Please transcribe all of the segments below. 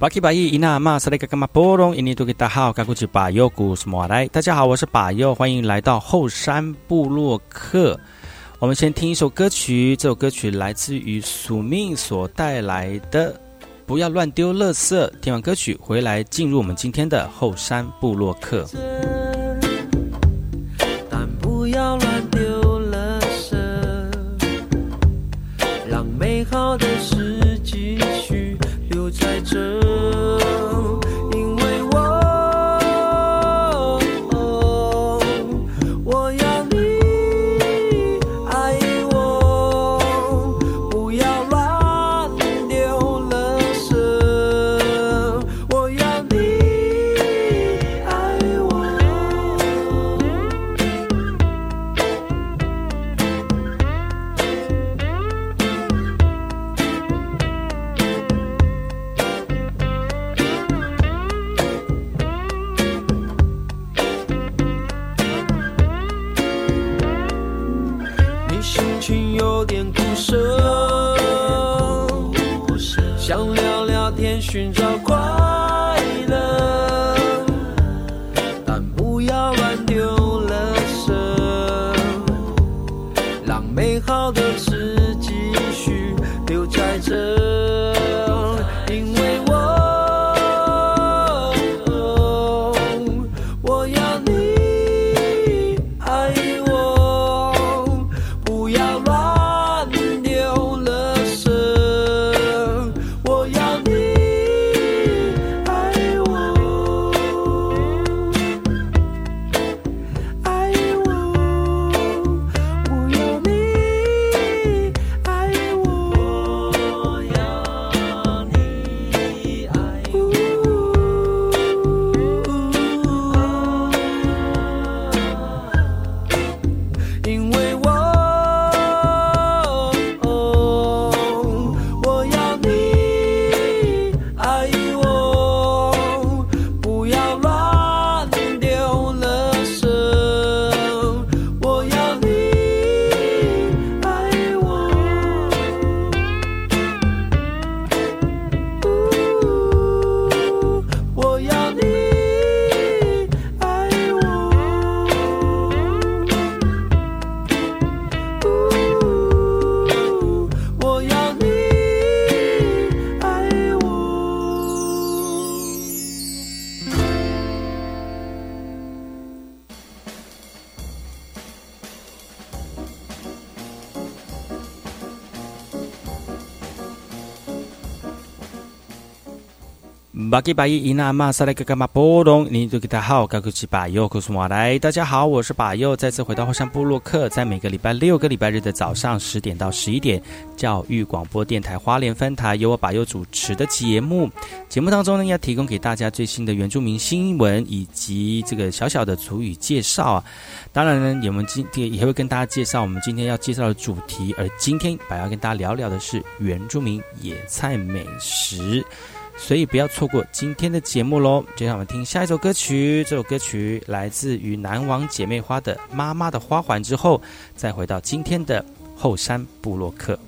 巴基巴伊伊纳马萨雷格格马波隆伊尼多吉大好，赶过去巴尤古斯莫来？大家好，我是巴尤，欢迎来到后山部落客。我们先听一首歌曲，这首歌曲来自于宿命所带来的《不要乱丢垃圾》。听完歌曲回来，进入我们今天的后山部落客。但不要乱丢垃圾，让美好的事在这。寻找快巴基巴伊伊纳马萨莱格格马波隆，你都给他好，高古奇巴尤库苏马来。大家好，我是巴尤，再次回到后山部落客，在每个礼拜六个礼拜日的早上十点到十一点，教育广播电台花莲分台由我巴尤主持的节目。节目当中呢，要提供给大家最新的原住民新闻以及这个小小的主语介绍啊。当然呢，我们今天也会跟大家介绍我们今天要介绍的主题，而今天巴要跟大家聊聊的是原住民野菜美食。所以不要错过今天的节目喽！接下来我们听下一首歌曲，这首歌曲来自于南王姐妹花的《妈妈的花环》之后，再回到今天的后山部落客。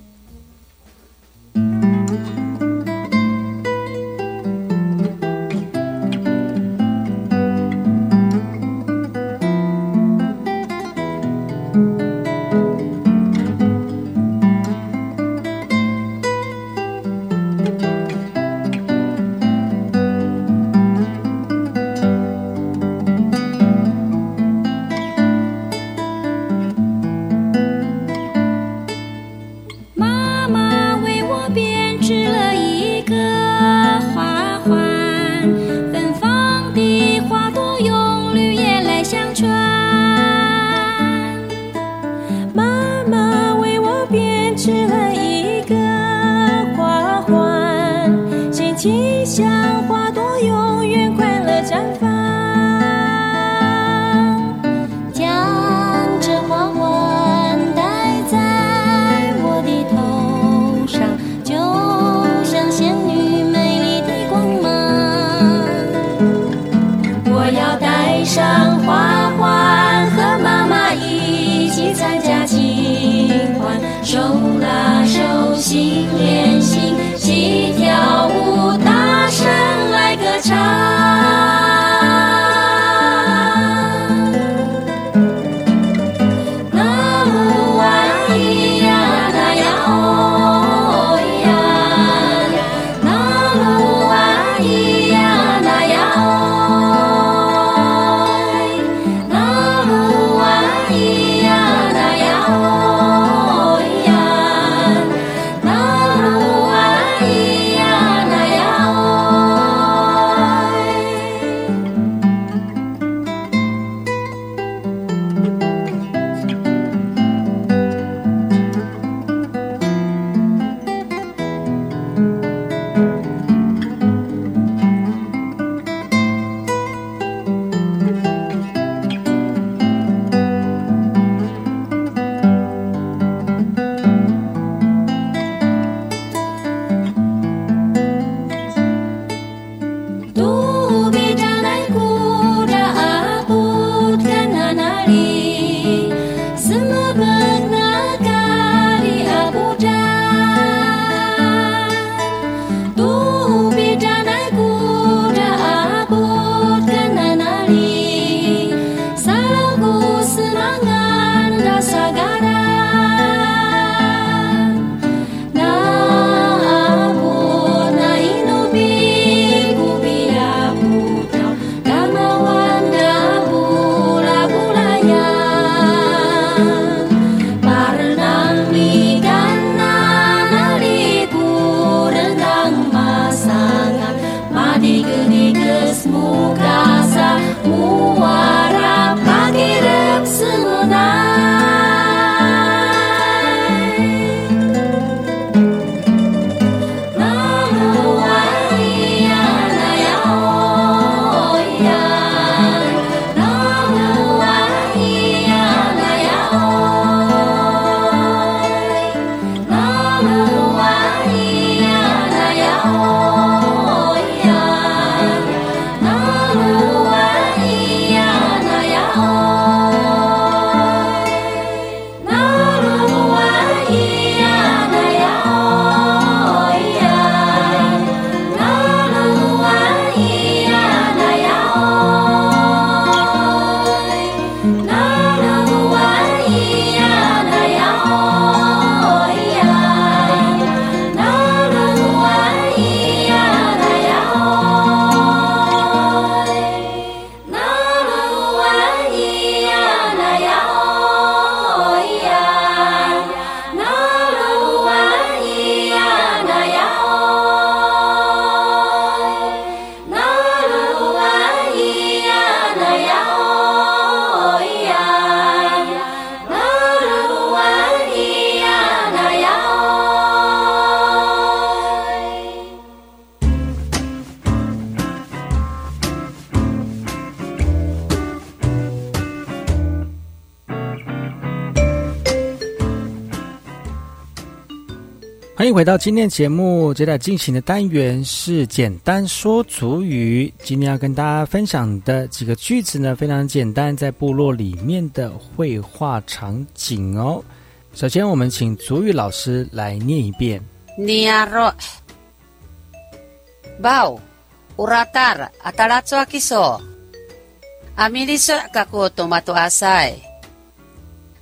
回到今天节目，接下来进行的单元是简单说族语。今天要跟大家分享的几个句子呢，非常简单，在部落里面的绘画场景哦。首先，我们请族语老师来念一遍。Niaro Bau Uratar Ataratsu Akiso Amiliso Kaku Tomato Asai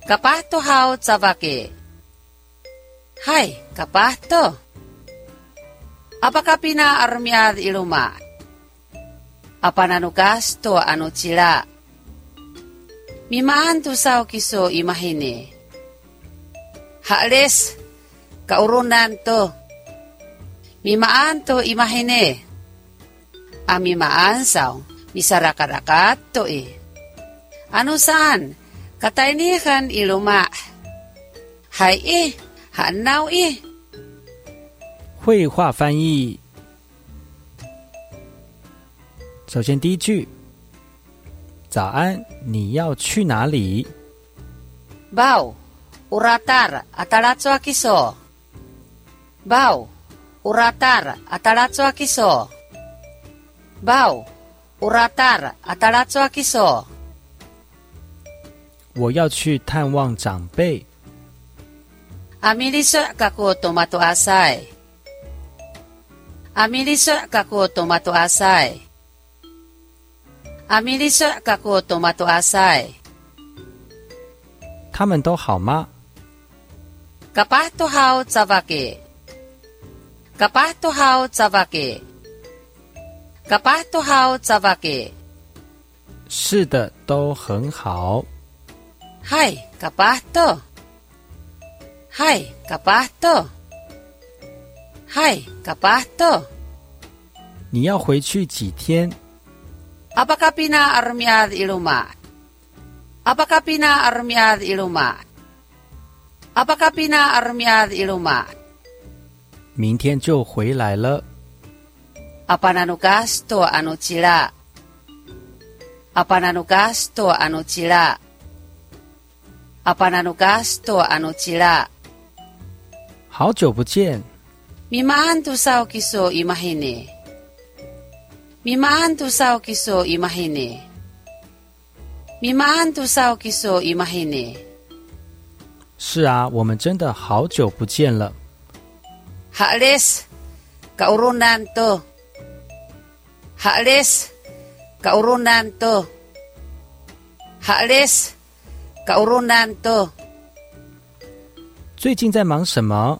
Kapahto Hau Tsavake Hai, kapahto. Apakah pina armiad iluma? Apa nanugas to anu cila? Mimaan tu sao kiso imahine. Haales, kaurunan to. Mimaan to imahine. Amimaan sao, misaraka-rakat to eh. Ano saan? Katainihan iluma. Hai eh, 很闹耶！绘画翻译。首先，第一句：早安，你要去哪里？Bau uratar atalatsu akiso。Bau uratar atalatsu akiso。Bau uratar atalatsu akiso。我要去探望长辈。Amiliso kaku tomato asai. Amiliso kaku tomato asai. Amiliso kaku tomato asai. 他们都好吗？Kapahto hau tsavake. Kapahto hau tsavake. Kapahto hau tsavake. 是的，都很好。Hai, kapahto. 嗨，卡嗨，嘎巴多！嗨，嘎巴多！你要回去几天？阿巴卡比纳阿尔米亚伊鲁马，阿巴卡比纳阿尔米亚伊鲁马，阿巴卡比纳阿尔米亚伊鲁马。明天就回来了。阿巴纳努加斯托阿努吉拉，阿巴纳努加斯托阿努吉拉，阿巴纳努加斯托阿努吉拉。好久不见。Mimaan tu sao kiso imahine. Mimaan tu sao kiso imahine. Mimaan tu sao kiso imahine. 是啊，我们真的好久不见了。Haales, kaurunan to. Haales, kaurunan to. Haales, kaurunan to. 最近在忙什么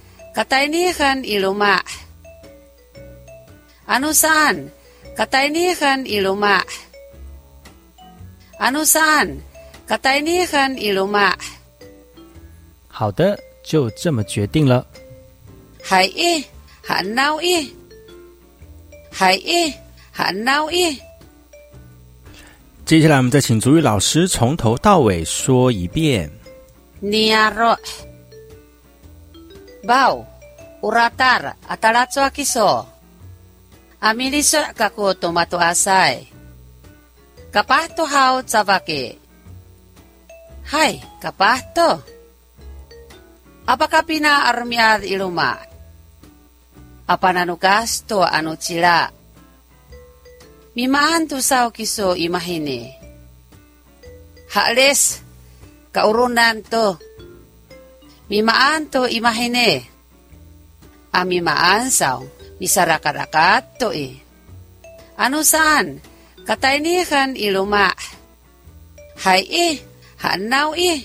Katainihan iluma. Ano saan? Katainihan iluma. Ano saan? Katainihan iluma. 好的，就这么决定了。Hai e, han nau e. Hai e, han nau e. 接下来，我们再请主语老师从头到尾说一遍。Bau, uratar, ataratso akiso. Amiliso kaku tomato asai. Kapah to hau. Hai, kapah to. Apakah pina armiar iluma? Apa nanukas to anu cila? Mimaan tu sao imahine. Hales, kaurunan to. Hales. Mimaan to imahine. Amimaan sao, misarakat-rakat to eh. Ano saan? Katainihan iluma. Hai eh, hanau eh.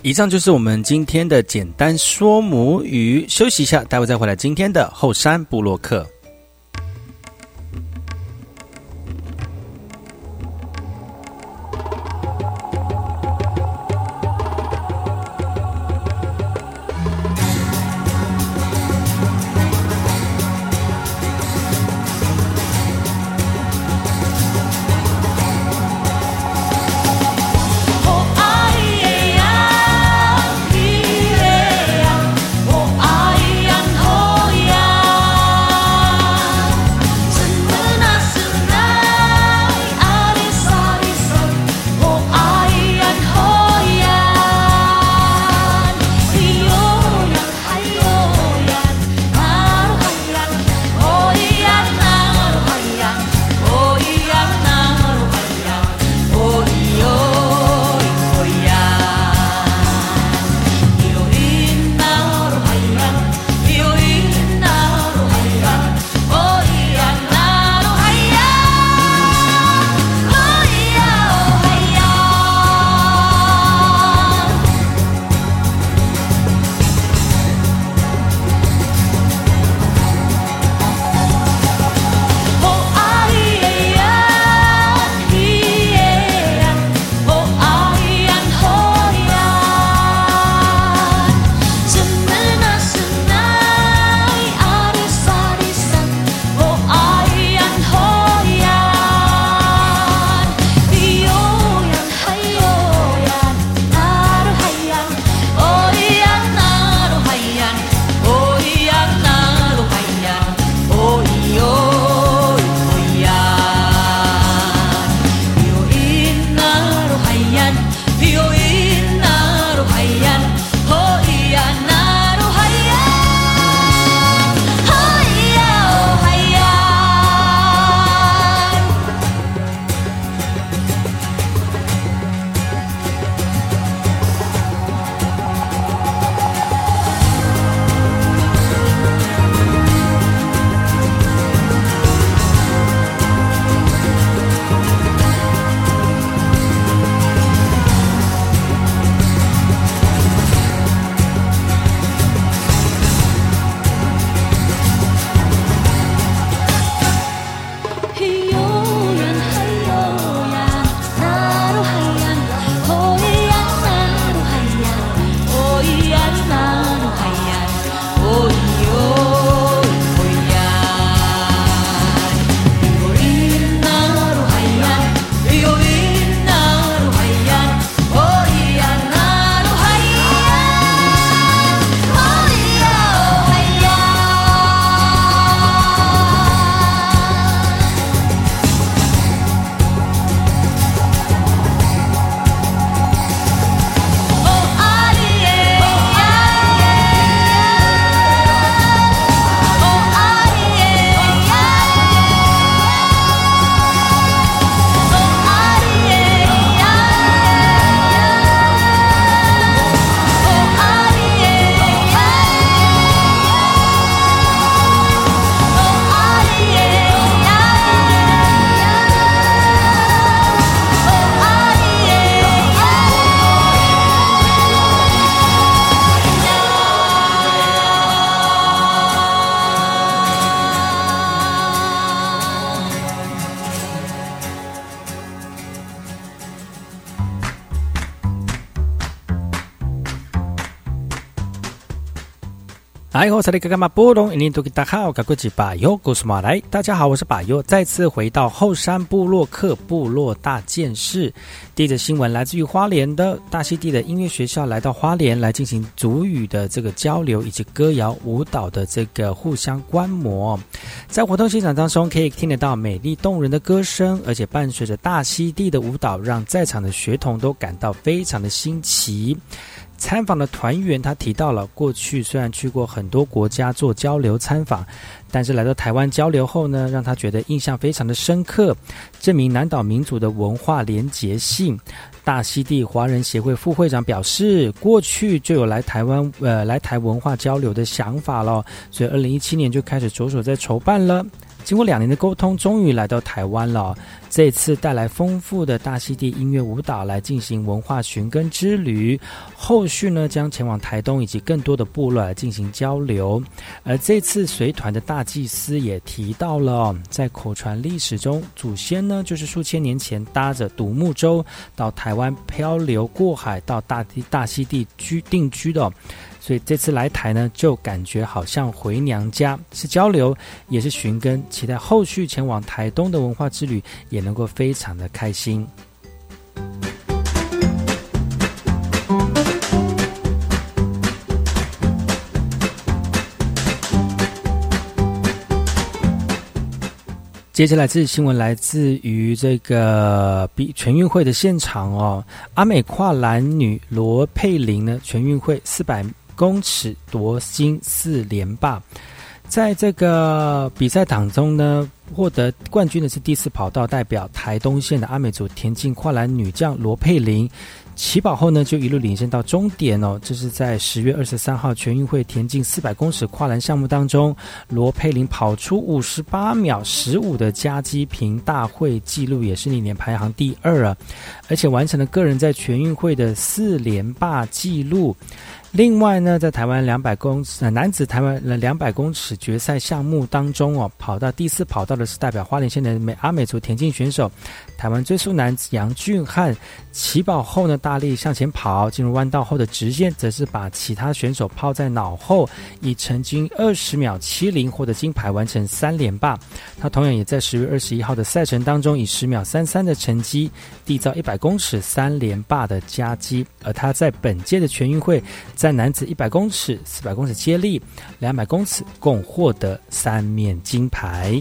以上就是我们今天的简单说母语。休息一下，待会再回来今天的后山部落客。哎，我是那个干嘛波动？印度给大家好，我是巴尤，故事马来。大家好，我是巴尤，再次回到后山部落克部落大件事。第一则新闻来自于花莲的大溪地的音乐学校，来到花莲来进行族语的这个交流，以及歌谣舞蹈的这个互相观摩。在活动现场当中，可以听得到美丽动人的歌声，而且伴随着大溪地的舞蹈，让在场的学童都感到非常的新奇。参访的团员他提到了，过去虽然去过很多国家做交流参访，但是来到台湾交流后呢，让他觉得印象非常的深刻，证明南岛民族的文化连结性。大溪地华人协会副会长表示，过去就有来台湾呃来台文化交流的想法了，所以二零一七年就开始着手在筹办了。经过两年的沟通，终于来到台湾了。这次带来丰富的大溪地音乐舞蹈来进行文化寻根之旅，后续呢将前往台东以及更多的部落来进行交流。而这次随团的大祭司也提到了，在口传历史中，祖先呢就是数千年前搭着独木舟到台湾漂流过海到大地大溪地居定居的。所以这次来台呢，就感觉好像回娘家，是交流，也是寻根。期待后续前往台东的文化之旅，也能够非常的开心。接下来这新闻来自于这个比全运会的现场哦，阿美跨栏女罗佩玲呢，全运会四百。公尺夺金四连霸，在这个比赛当中呢，获得冠军的是第四跑道代表台东县的阿美族田径跨栏女将罗佩玲。起跑后呢，就一路领先到终点哦。这是在十月二十三号全运会田径四百公尺跨栏项目当中，罗佩玲跑出五十八秒十五的加基平大会纪录，也是历年排行第二啊，而且完成了个人在全运会的四连霸纪录。另外呢，在台湾两百公尺男子台湾的两百公尺决赛项目当中哦，跑到第四跑道的是代表花莲县的美阿美族田径选手，台湾追速男杨俊汉。起跑后呢，大力向前跑，进入弯道后的直线，则是把其他选手抛在脑后，以成均二十秒七零获得金牌，完成三连霸。他同样也在十月二十一号的赛程当中，以十秒三三的成绩缔造一百公尺三连霸的佳绩。而他在本届的全运会。在男子一百公尺、四百公尺接力、两百公尺共获得三面金牌。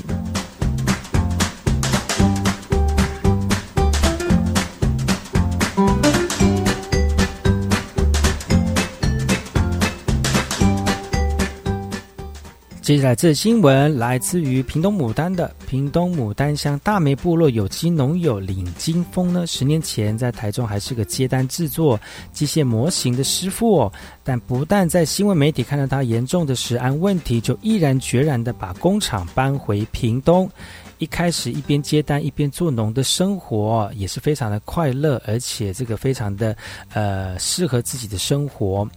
接下来，这新闻来自于屏东牡丹的屏东牡丹乡大梅部落有机农友李金峰呢。十年前在台中还是个接单制作机械模型的师傅哦，但不但在新闻媒体看到他严重的食安问题，就毅然决然的把工厂搬回屏东。一开始一边接单一边做农的生活也是非常的快乐，而且这个非常的呃适合自己的生活，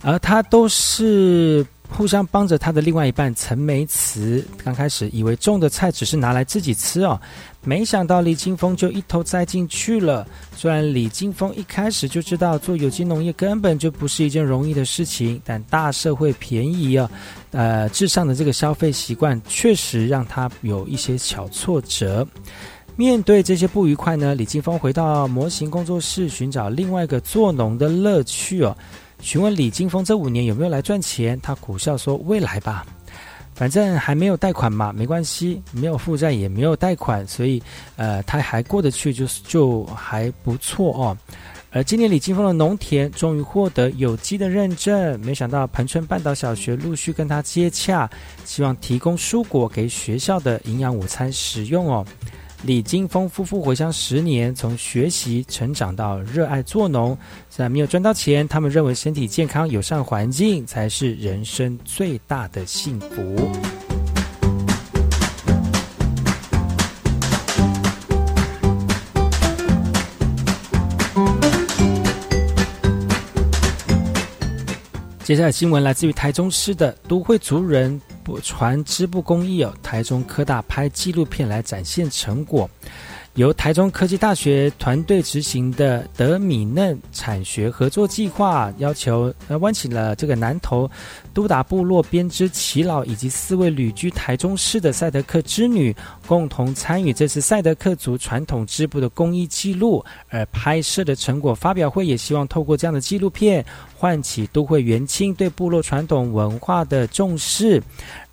而他都是。互相帮着他的另外一半陈梅慈，刚开始以为种的菜只是拿来自己吃哦，没想到李金峰就一头栽进去了。虽然李金峰一开始就知道做有机农业根本就不是一件容易的事情，但大社会便宜啊，呃，至上的这个消费习惯确实让他有一些小挫折。面对这些不愉快呢，李金峰回到模型工作室寻找另外一个做农的乐趣哦。询问李金峰这五年有没有来赚钱，他苦笑说：“未来吧，反正还没有贷款嘛，没关系，没有负债也没有贷款，所以呃他还过得去，就是就还不错哦。”而今年李金峰的农田终于获得有机的认证，没想到彭村半岛小学陆续跟他接洽，希望提供蔬果给学校的营养午餐食用哦。李金峰夫妇回乡十年，从学习成长到热爱做农，虽然没有赚到钱，他们认为身体健康、友善环境才是人生最大的幸福。接下来新闻来自于台中市的都会族人。传织布工艺哦，台中科大拍纪录片来展现成果，由台中科技大学团队执行的德米嫩产学合作计划，要求呃，弯起了这个南投都达部落编织耆老以及四位旅居台中市的赛德克织女共同参与这次赛德克族传统织布的工艺记录，而拍摄的成果发表会也希望透过这样的纪录片，唤起都会元青对部落传统文化的重视。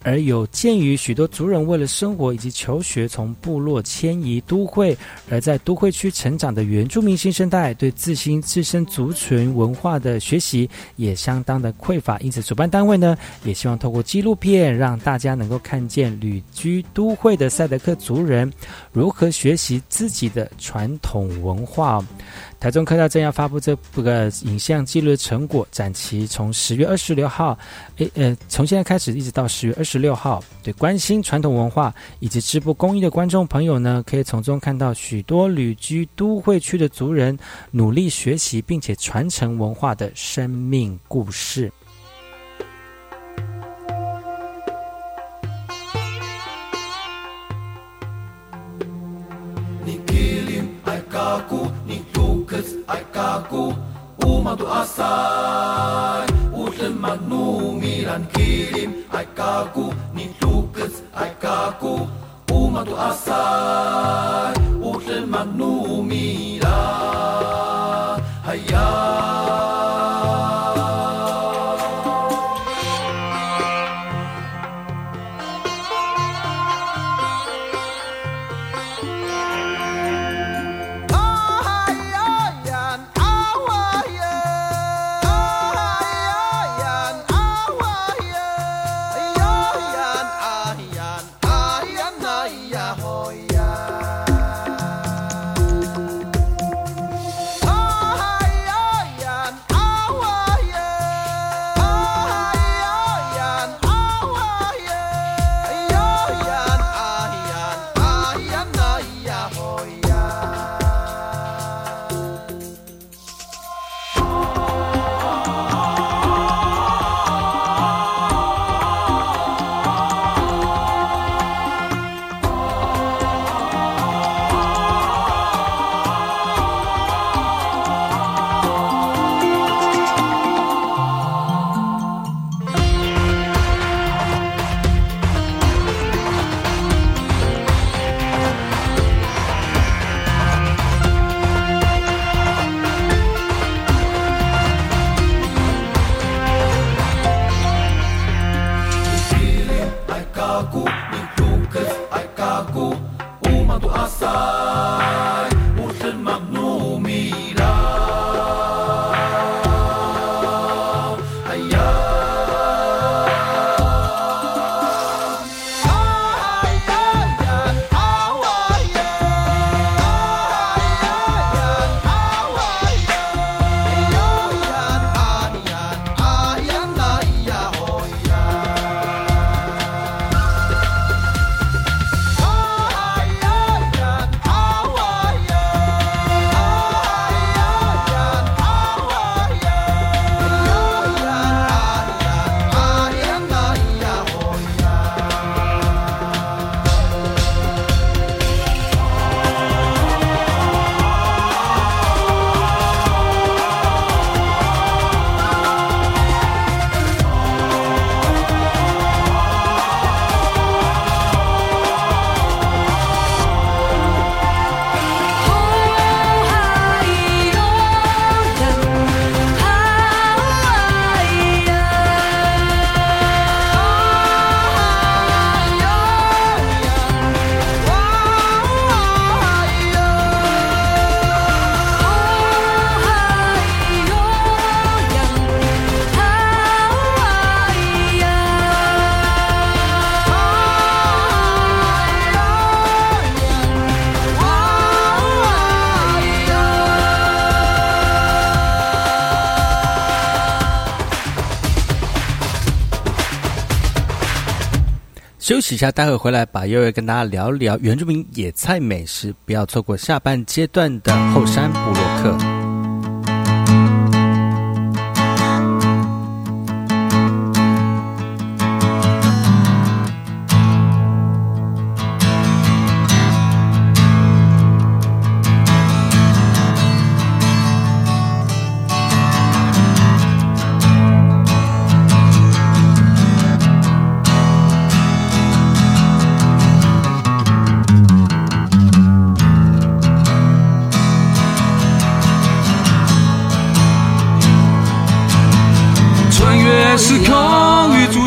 而有鉴于许多族人为了生活以及求学，从部落迁移都会，而在都会区成长的原住民新生代，对自新自身族群文化的学习也相当的匮乏，因此主办单位呢，也希望透过纪录片，让大家能够看见旅居都会的赛德克族人如何学习自己的传统文化。台中科大正要发布这部个影像记录的成果，展期从十月二十六号，诶呃，从现在开始一直到十月二十六号。对关心传统文化以及织布工艺的观众朋友呢，可以从中看到许多旅居都会区的族人努力学习并且传承文化的生命故事。aikako umatu asai. Utlin magnumilan kirim aikako ni tukes aikako umatu asai. Utlin magnumilan 休息一下，待会回来把悠悠跟大家聊聊原住民野菜美食，不要错过下半阶段的后山部落客。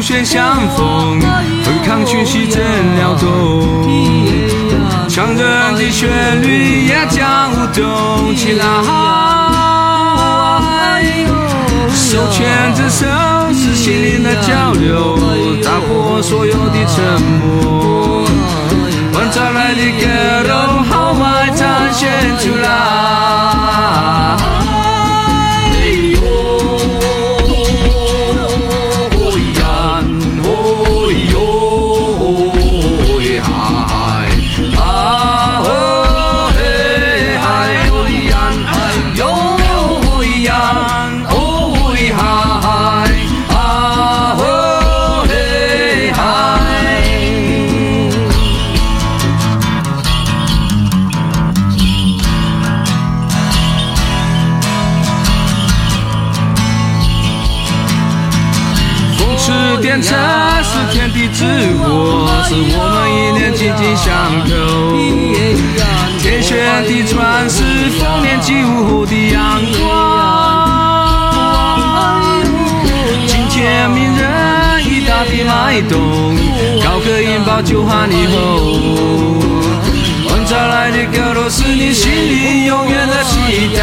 间相逢，对抗群戏真撩动，强人的旋律也将舞动起来。手牵着手是心灵的交流，打破所有的沉默。换再来的歌动，豪迈展现出来。丰年祭舞的阳光。今天名人一大批脉动，高歌引爆就喊以后。换再来的歌都是你心里永远的期待。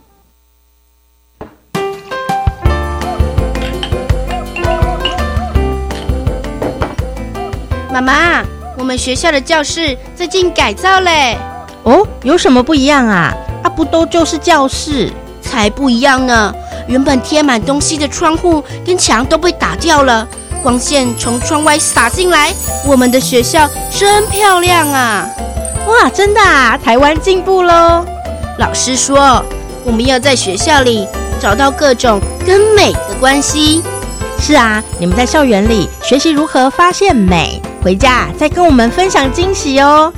妈妈，我们学校的教室最近改造嘞。哦，有什么不一样啊？啊，不都就是教室？才不一样呢！原本贴满东西的窗户跟墙都被打掉了，光线从窗外洒进来，我们的学校真漂亮啊！哇，真的啊！台湾进步喽！老师说，我们要在学校里找到各种跟美的关系。是啊，你们在校园里学习如何发现美，回家再跟我们分享惊喜哦。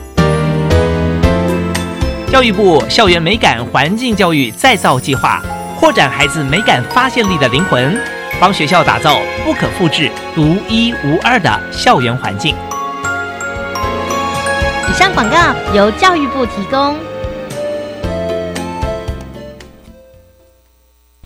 教育部校园美感环境教育再造计划，扩展孩子美感发现力的灵魂，帮学校打造不可复制、独一无二的校园环境。以上广告由教育部提供。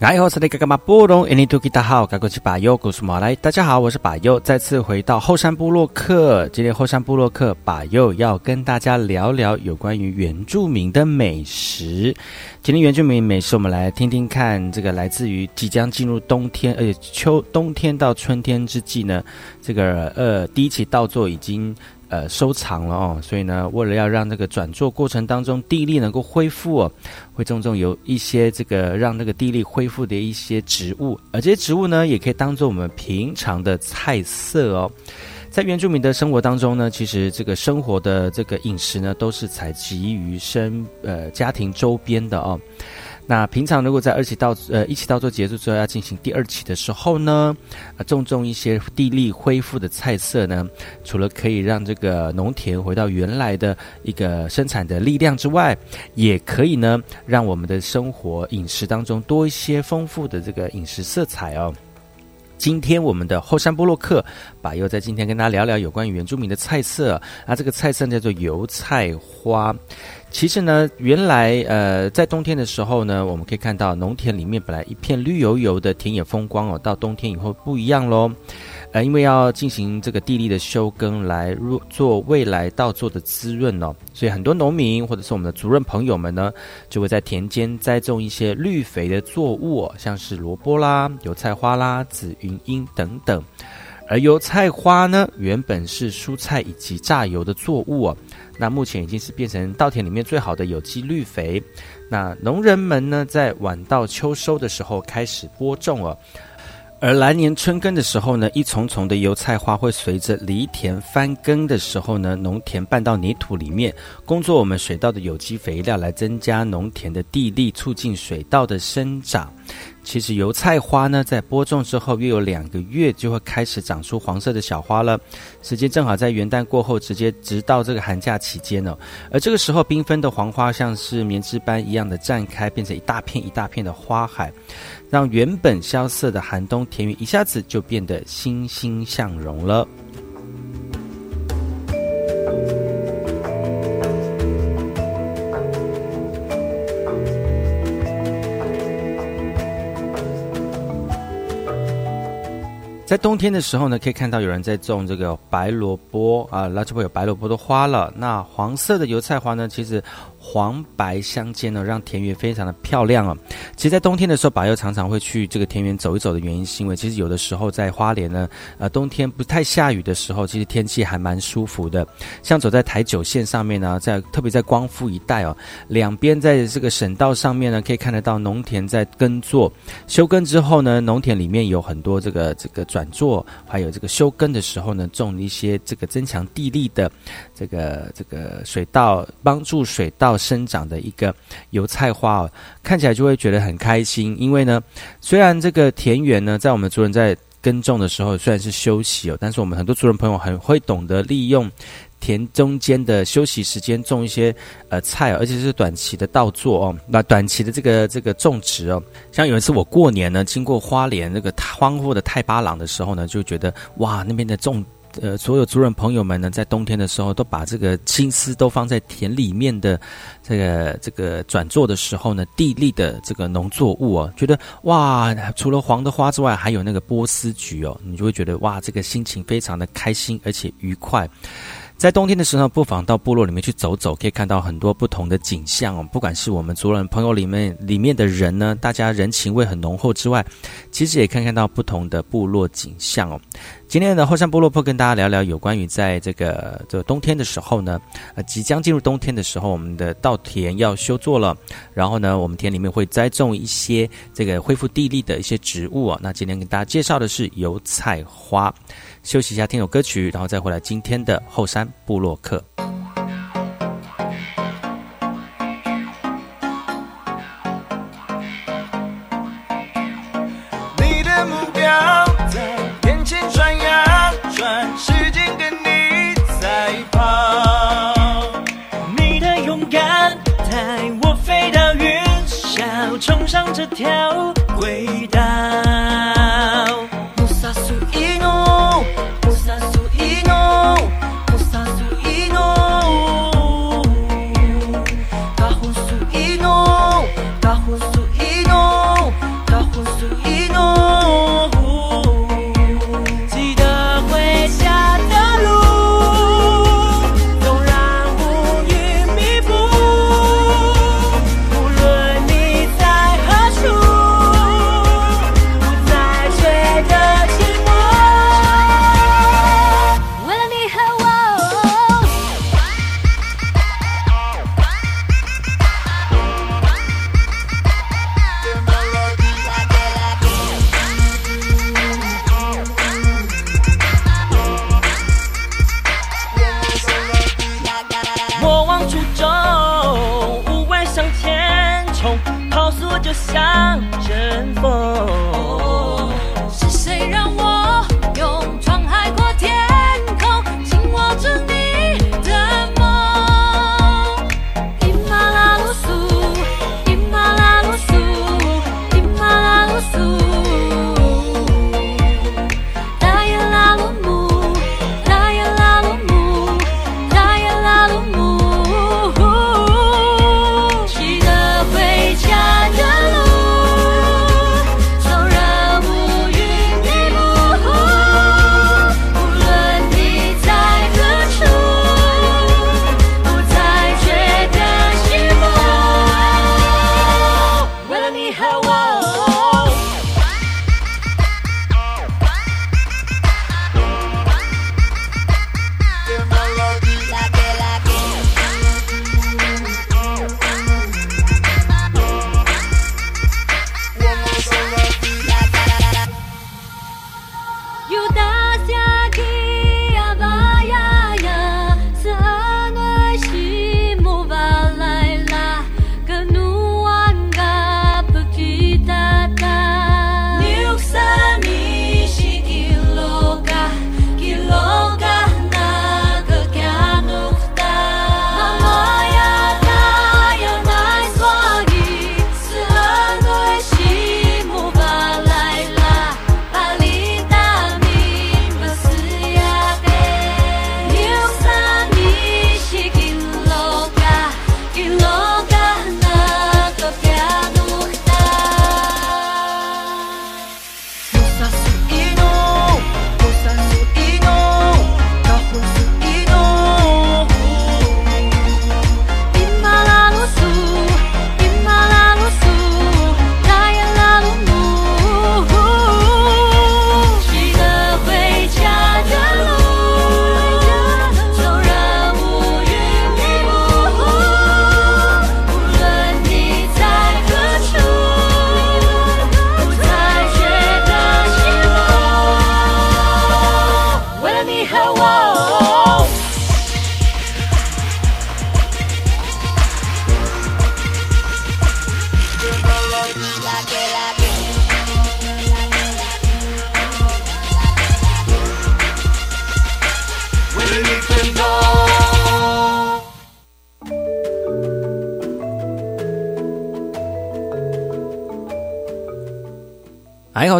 哎，我是那个干嘛波隆，印尼土著大号，赶过去把右故事马来。大家好，我是把右，再次回到后山部落克。今天后山部落克把右要跟大家聊聊有关于原住民的美食。今天原住民美食，我们来听听看，这个来自于即将进入冬天，而且秋冬天到春天之际呢，这个呃第一期稻作已经。呃，收藏了哦，所以呢，为了要让这个转做过程当中地力能够恢复哦，会种种有一些这个让那个地力恢复的一些植物，而这些植物呢，也可以当做我们平常的菜色哦。在原住民的生活当中呢，其实这个生活的这个饮食呢，都是采集于生呃家庭周边的哦。那平常如果在二期到呃一期稻作结束之后要进行第二期的时候呢，啊种种一些地力恢复的菜色呢，除了可以让这个农田回到原来的一个生产的力量之外，也可以呢让我们的生活饮食当中多一些丰富的这个饮食色彩哦。今天我们的后山波洛克，把又在今天跟大家聊聊有关于原住民的菜色啊，这个菜色叫做油菜花。其实呢，原来呃在冬天的时候呢，我们可以看到农田里面本来一片绿油油的田野风光哦，到冬天以后不一样喽。呃，因为要进行这个地力的休耕，来入做未来稻作的滋润哦，所以很多农民或者是我们的族人朋友们呢，就会在田间栽种一些绿肥的作物，像是萝卜啦、油菜花啦、紫云英等等。而油菜花呢，原本是蔬菜以及榨油的作物哦，那目前已经是变成稻田里面最好的有机绿肥。那农人们呢，在晚稻秋收的时候开始播种了。而来年春耕的时候呢，一丛丛的油菜花会随着犁田翻耕的时候呢，农田拌到泥土里面，工作我们水稻的有机肥料，来增加农田的地力，促进水稻的生长。其实油菜花呢，在播种之后约有两个月就会开始长出黄色的小花了，时间正好在元旦过后，直接直到这个寒假期间呢。而这个时候，缤纷的黄花像是棉织般一样的绽开，变成一大片一大片的花海，让原本萧瑟的寒冬田园一下子就变得欣欣向荣了。在冬天的时候呢，可以看到有人在种这个白萝卜啊，那就会有白萝卜的花了。那黄色的油菜花呢，其实。黄白相间呢，让田园非常的漂亮哦。其实，在冬天的时候，宝佑常常会去这个田园走一走的原因，是因为其实有的时候在花莲呢，呃，冬天不太下雨的时候，其实天气还蛮舒服的。像走在台九线上面呢，在特别在光复一带哦，两边在这个省道上面呢，可以看得到农田在耕作。休耕之后呢，农田里面有很多这个这个转作，还有这个休耕的时候呢，种一些这个增强地力的这个这个水稻，帮助水稻。生长的一个油菜花哦，看起来就会觉得很开心。因为呢，虽然这个田园呢，在我们族人在耕种的时候虽然是休息哦，但是我们很多族人朋友很会懂得利用田中间的休息时间种一些呃菜，而且是短期的稻作哦。那短期的这个这个种植哦，像有一次我过年呢，经过花莲那个荒芜的太巴郎的时候呢，就觉得哇，那边的种。呃，所有族人朋友们呢，在冬天的时候，都把这个心思都放在田里面的这个这个转作的时候呢，地利的这个农作物哦，觉得哇，除了黄的花之外，还有那个波斯菊哦，你就会觉得哇，这个心情非常的开心，而且愉快。在冬天的时候，不妨到部落里面去走走，可以看到很多不同的景象哦。不管是我们族人朋友里面里面的人呢，大家人情味很浓厚之外，其实也看看到不同的部落景象哦。今天的后山部落坡跟大家聊聊有关于在这个这个冬天的时候呢，呃，即将进入冬天的时候，我们的稻田要修作了，然后呢，我们田里面会栽种一些这个恢复地力的一些植物啊。那今天跟大家介绍的是油菜花。休息一下，听首歌曲，然后再回来今天的后山部落客。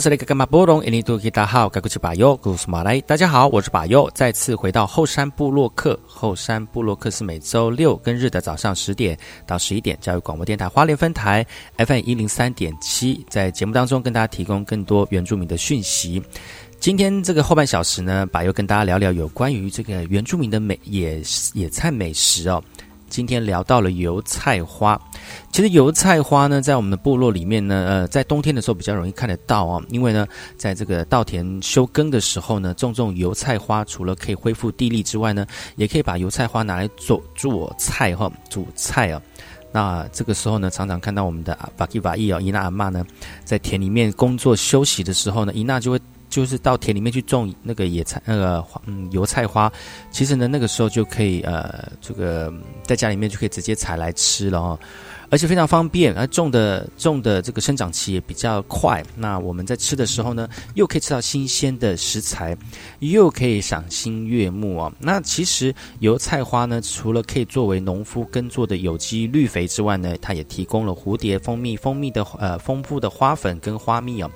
是那个干嘛波隆，印尼多吉大好，该过去把右，古苏马来。大家好，我是把右，再次回到后山部落客。后山部落客是每周六跟日的早上十点到十一点，教育广播电台花莲分台 FM 一零三点七，在节目当中跟大家提供更多原住民的讯息。今天这个后半小时呢，把又跟大家聊聊有关于这个原住民的美野野菜美食哦。今天聊到了油菜花，其实油菜花呢，在我们的部落里面呢，呃，在冬天的时候比较容易看得到哦，因为呢，在这个稻田休耕的时候呢，种种油菜花，除了可以恢复地力之外呢，也可以把油菜花拿来做做菜哈、煮菜哦。那这个时候呢，常常看到我们的巴基巴伊哦，伊娜阿妈呢，在田里面工作休息的时候呢，伊娜就会就是到田里面去种那个野菜，那个嗯油菜花。其实呢，那个时候就可以呃，这个在家里面就可以直接采来吃了哦，而且非常方便，而种的种的这个生长期也比较快。那我们在吃的时候呢，又可以吃到新鲜的食材，又可以赏心悦目哦。那其实油菜花呢，除了可以作为农夫耕作的有机绿肥之外呢，它也提供了蝴蝶蜂蜜、蜂蜜的呃丰富的花粉跟花蜜哦。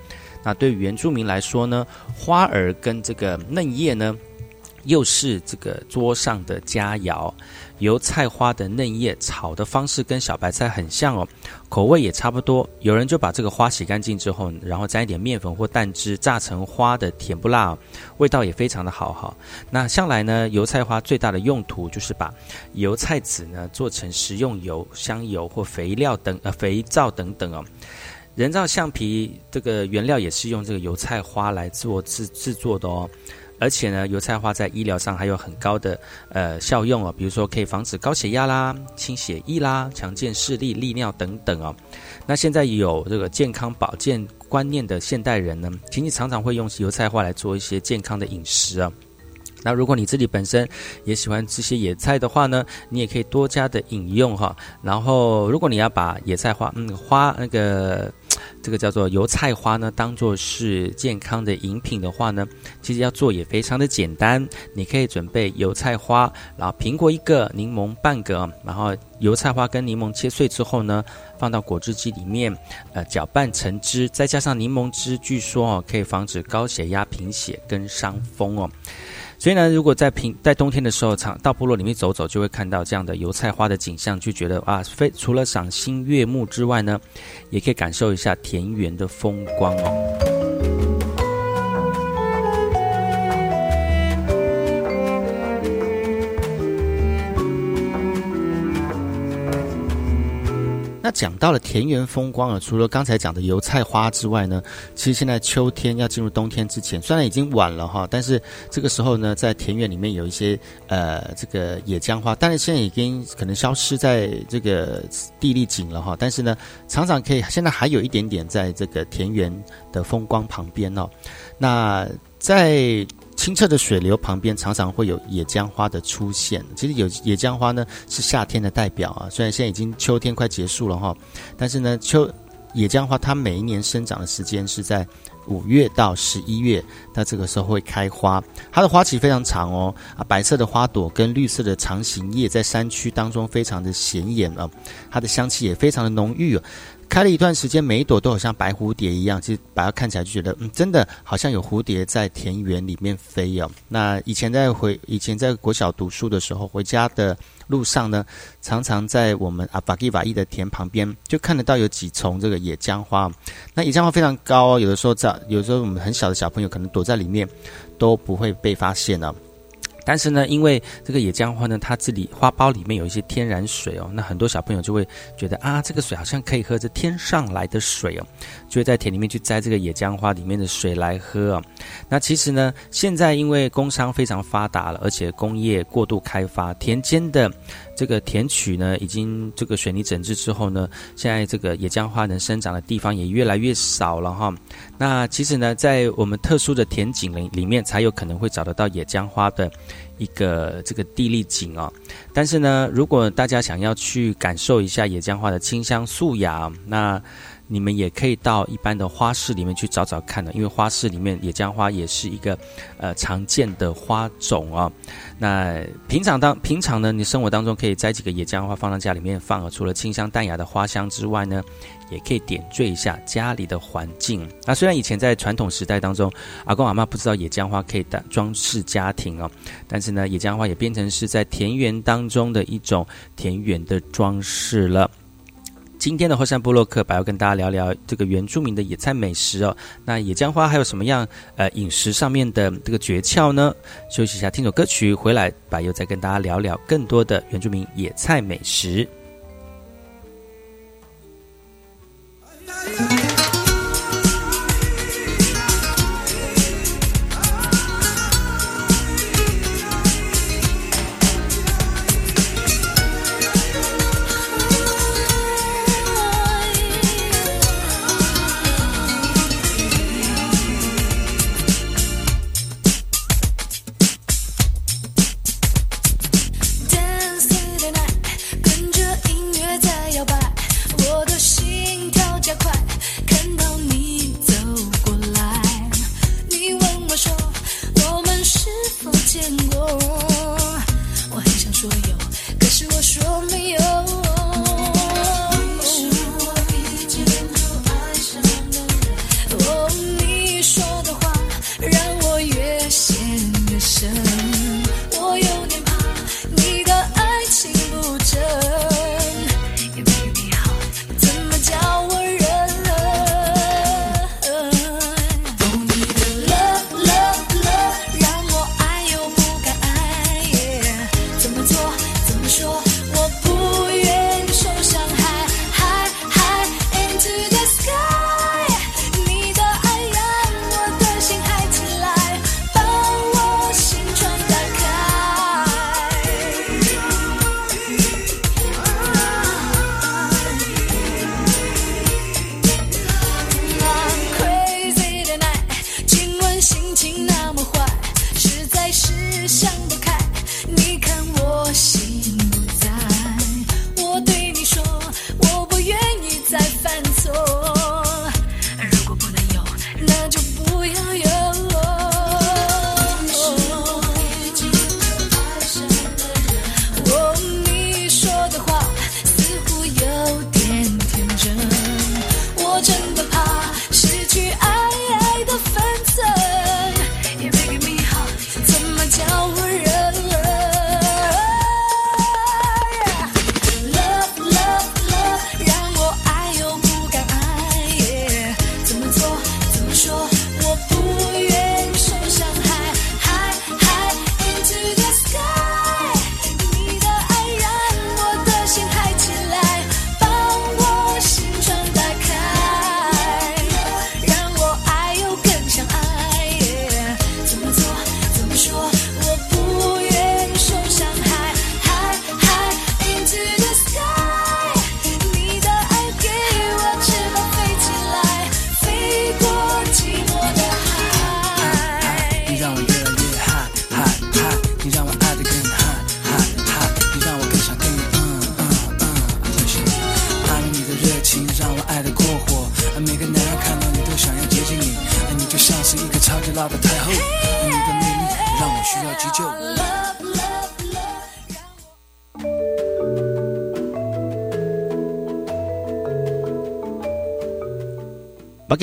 那对原住民来说呢，花儿跟这个嫩叶呢，又是这个桌上的佳肴。油菜花的嫩叶炒的方式跟小白菜很像哦，口味也差不多。有人就把这个花洗干净之后，然后沾一点面粉或蛋汁，炸成花的甜不辣、味道也非常的好哈。那向来呢，油菜花最大的用途就是把油菜籽呢做成食用油、香油或肥料等呃肥皂等等哦。人造橡皮这个原料也是用这个油菜花来做制制作的哦，而且呢，油菜花在医疗上还有很高的呃效用哦，比如说可以防止高血压啦、清血液啦、强健视力、利尿等等哦。那现在有这个健康保健观念的现代人呢，其实常常会用油菜花来做一些健康的饮食啊。那如果你自己本身也喜欢吃些野菜的话呢，你也可以多加的饮用哈。然后，如果你要把野菜花，嗯，花那个这个叫做油菜花呢，当做是健康的饮品的话呢，其实要做也非常的简单。你可以准备油菜花，然后苹果一个，柠檬半个，然后油菜花跟柠檬切碎之后呢，放到果汁机里面，呃，搅拌成汁，再加上柠檬汁，据说哦可以防止高血压、贫血跟伤风哦。所以呢，如果在平在冬天的时候，常到部落里面走走，就会看到这样的油菜花的景象，就觉得啊，非除了赏心悦目之外呢，也可以感受一下田园的风光哦。那讲到了田园风光啊，除了刚才讲的油菜花之外呢，其实现在秋天要进入冬天之前，虽然已经晚了哈，但是这个时候呢，在田园里面有一些呃这个野姜花，但是现在已经可能消失在这个地力景了哈，但是呢，常常可以现在还有一点点在这个田园的风光旁边哦。那在清澈的水流旁边，常常会有野姜花的出现。其实有野姜花呢，是夏天的代表啊。虽然现在已经秋天快结束了哈，但是呢，秋野姜花它每一年生长的时间是在五月到十一月，那这个时候会开花。它的花期非常长哦，啊，白色的花朵跟绿色的长形叶在山区当中非常的显眼啊，它的香气也非常的浓郁。开了一段时间，每一朵都好像白蝴蝶一样，其实把它看起来就觉得，嗯，真的好像有蝴蝶在田园里面飞哦。那以前在回以前在国小读书的时候，回家的路上呢，常常在我们阿巴基瓦伊的田旁边，就看得到有几丛这个野姜花。那野姜花非常高哦，有的时候在有时候我们很小的小朋友可能躲在里面都不会被发现呢。但是呢，因为这个野姜花呢，它这里花苞里面有一些天然水哦，那很多小朋友就会觉得啊，这个水好像可以喝这天上来的水哦，就会在田里面去摘这个野姜花里面的水来喝哦。那其实呢，现在因为工商非常发达了，而且工业过度开发，田间的这个田曲呢，已经这个水泥整治之后呢，现在这个野姜花能生长的地方也越来越少了哈。那其实呢，在我们特殊的田景里里面，才有可能会找得到野姜花的。一个这个地利景哦，但是呢，如果大家想要去感受一下野姜花的清香素雅，那你们也可以到一般的花市里面去找找看的，因为花市里面野姜花也是一个呃常见的花种哦。那平常当平常呢，你生活当中可以摘几个野姜花放到家里面放，除了清香淡雅的花香之外呢，也可以点缀一下家里的环境。那虽然以前在传统时代当中，阿公阿妈不知道野姜花可以装饰家庭哦，但是呢，野姜花也变成是在田园当中的一种田园的装饰了。今天的霍山部落客，把要跟大家聊聊这个原住民的野菜美食哦。那野姜花还有什么样呃饮食上面的这个诀窍呢？休息一下，听首歌曲回来，白又再跟大家聊聊更多的原住民野菜美食。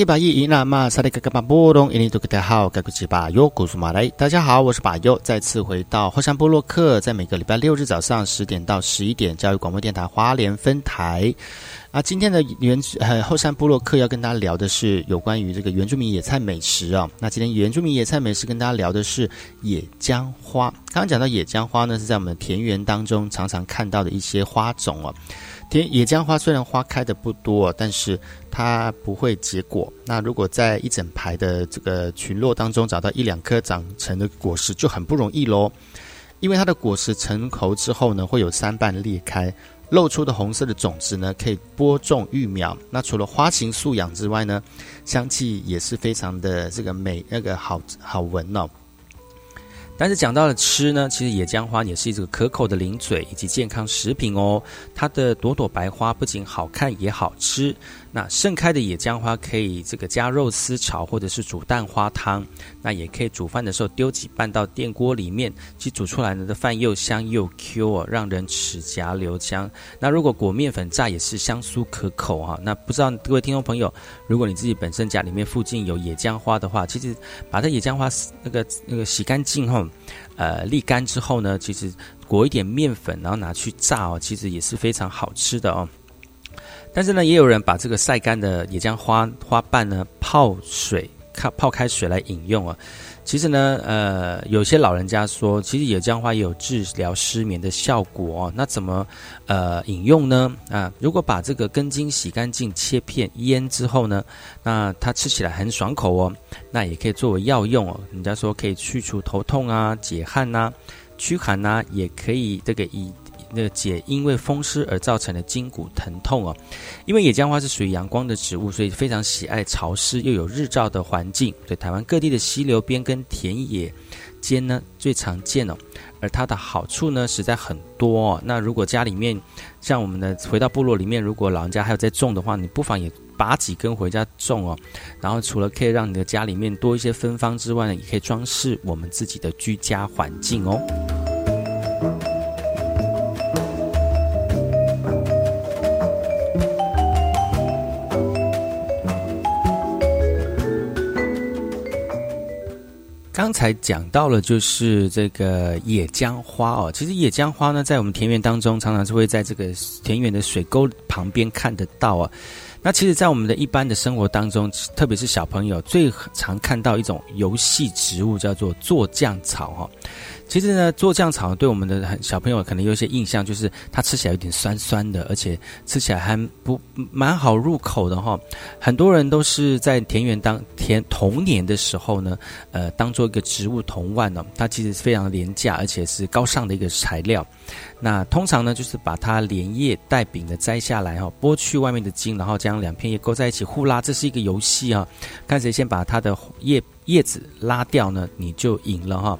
吉巴伊伊那玛萨利格格巴波隆，印尼多克大好，格古吉巴尤古苏马来。大家好，我是巴尤，再次回到后山部落客，在每个礼拜六日早上十点到十一点，教育广播电台花莲分台。啊，今天的原呃后山部落客要跟大家聊的是有关于这个原住民野菜美食啊。那今天原住民野菜美食跟大家聊的是野姜花。刚刚讲到野姜花呢，是在我们田园当中常常看到的一些花种哦。田野姜花虽然花开的不多，但是它不会结果。那如果在一整排的这个群落当中找到一两颗长成的果实，就很不容易喽。因为它的果实成熟之后呢，会有三瓣裂开。露出的红色的种子呢，可以播种育苗。那除了花型素养之外呢，香气也是非常的这个美，那个好好闻哦。但是讲到了吃呢，其实野姜花也是一个可口的零嘴以及健康食品哦。它的朵朵白花不仅好看也好吃。那盛开的野姜花可以这个加肉丝炒，或者是煮蛋花汤。那也可以煮饭的时候丢几瓣到电锅里面，其煮出来呢的饭又香又 Q 哦，让人齿颊留香。那如果裹面粉炸也是香酥可口哈。那不知道各位听众朋友，如果你自己本身家里面附近有野姜花的话，其实把这野姜花那个那个洗干净后，呃沥干之后呢，其实裹一点面粉，然后拿去炸哦，其实也是非常好吃的哦。但是呢，也有人把这个晒干的野姜花花瓣呢泡水，泡泡开水来饮用啊。其实呢，呃，有些老人家说，其实野姜花也有治疗失眠的效果哦。那怎么呃饮用呢？啊，如果把这个根茎洗干净切片腌之后呢，那它吃起来很爽口哦。那也可以作为药用哦。人家说可以去除头痛啊、解汗呐、驱寒呐，也可以这个以。那个解因为风湿而造成的筋骨疼痛哦，因为野姜花是属于阳光的植物，所以非常喜爱潮湿又有日照的环境。对台湾各地的溪流边跟田野间呢最常见哦，而它的好处呢实在很多。哦。那如果家里面像我们的回到部落里面，如果老人家还有在种的话，你不妨也拔几根回家种哦。然后除了可以让你的家里面多一些芬芳之外呢，也可以装饰我们自己的居家环境哦。刚才讲到了，就是这个野姜花哦。其实野姜花呢，在我们田园当中，常常是会在这个田园的水沟旁边看得到啊。那其实，在我们的一般的生活当中，特别是小朋友最常看到一种游戏植物，叫做做酱草哈。其实呢，做酱草对我们的小朋友可能有一些印象，就是它吃起来有点酸酸的，而且吃起来还不蛮好入口的哈。很多人都是在田园当田童年的时候呢，呃，当做一个植物童玩呢，它其实非常廉价，而且是高尚的一个材料。那通常呢，就是把它连叶带柄的摘下来哈，剥去外面的茎，然后将两片叶勾在一起互拉，这是一个游戏啊。看谁先把它的叶叶子拉掉呢，你就赢了哈。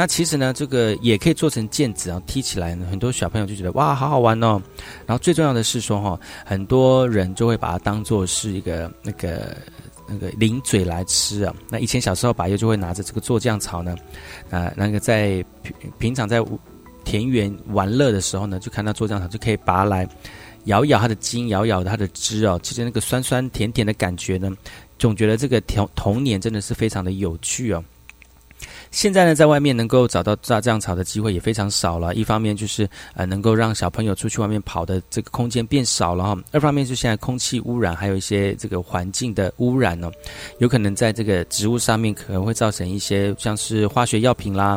那其实呢，这个也可以做成毽子，然后踢起来呢，很多小朋友就觉得哇，好好玩哦。然后最重要的是说哈，很多人就会把它当做是一个那个那个零嘴来吃啊。那以前小时候，把又就会拿着这个做酱草呢，啊，那个在平平常在田园玩乐的时候呢，就看到做酱草就可以拔来咬咬它的茎，咬咬它的枝哦。其实那个酸酸甜甜的感觉呢，总觉得这个童童年真的是非常的有趣哦。现在呢，在外面能够找到炸酱草的机会也非常少了。一方面就是呃，能够让小朋友出去外面跑的这个空间变少了哈；二方面是现在空气污染，还有一些这个环境的污染呢，有可能在这个植物上面可能会造成一些像是化学药品啦，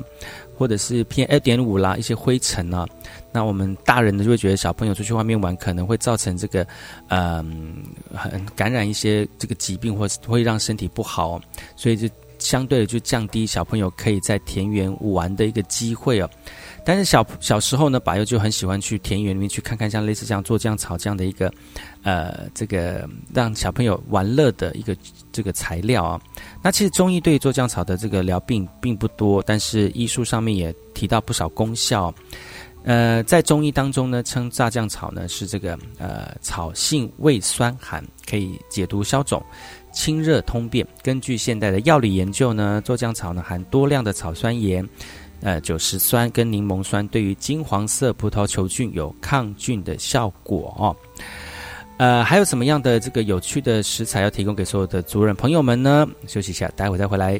或者是 PM 二点五啦一些灰尘啊。那我们大人呢就会觉得小朋友出去外面玩可能会造成这个嗯，很感染一些这个疾病，或是会让身体不好，所以就。相对的就降低小朋友可以在田园玩的一个机会哦。但是小小时候呢，柏佑就很喜欢去田园里面去看看，像类似这样做酱草这样的一个，呃，这个让小朋友玩乐的一个这个材料啊。那其实中医对做酱草的这个疗病并不多，但是医术上面也提到不少功效。呃，在中医当中呢，称炸酱草呢是这个呃草性味酸寒，可以解毒消肿。清热通便。根据现代的药理研究呢，做姜草呢含多量的草酸盐。呃，酒石酸跟柠檬酸对于金黄色葡萄球菌有抗菌的效果哦。呃，还有什么样的这个有趣的食材要提供给所有的族人朋友们呢？休息一下，待会再回来。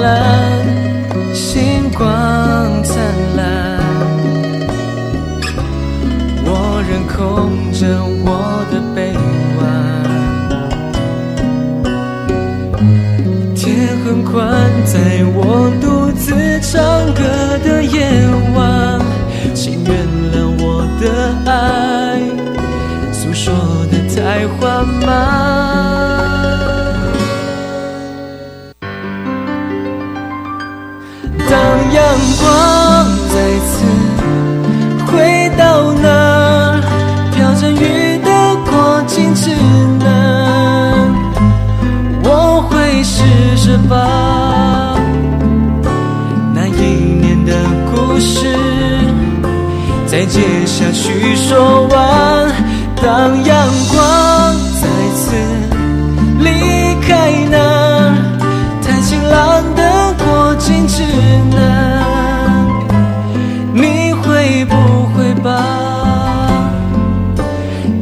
蓝，星光灿烂，我仍空着我的臂弯。天很宽，在我独自唱歌的夜晚，请原谅我的爱，诉说的太缓慢。试着把那一年的故事再接下去说完。当阳光再次离开那太晴朗的过境之南，你会不会把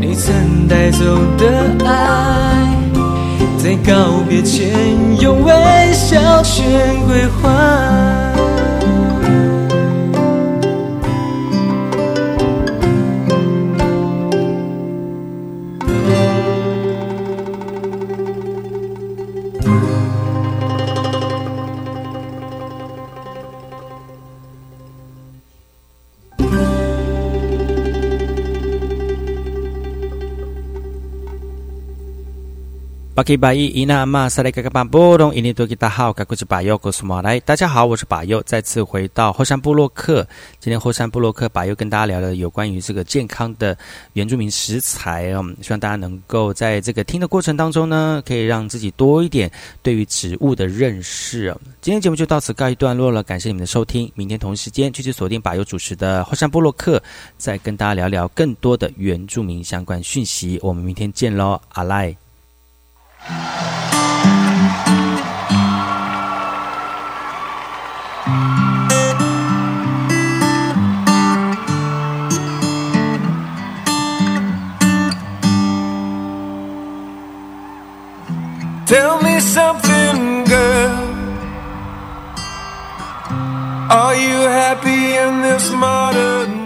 你曾带走的爱，在告别前用微笑全归还？巴基巴伊伊那玛萨莱格格巴波隆伊尼多吉达好，嘎古吉巴尤古苏马来，大家好，我是巴尤，再次回到后山部落克。今天后山部落克巴尤跟大家聊聊有关于这个健康的原住民食材哦，希望大家能够在这个听的过程当中呢，可以让自己多一点对于植物的认识。今天节目就到此告一段落了，感谢你们的收听，明天同一时间继续锁定巴尤主持的后山部落克，再跟大家聊聊更多的原住民相关讯息。我们明天见喽，阿赖。Tell me something, girl. Are you happy in this modern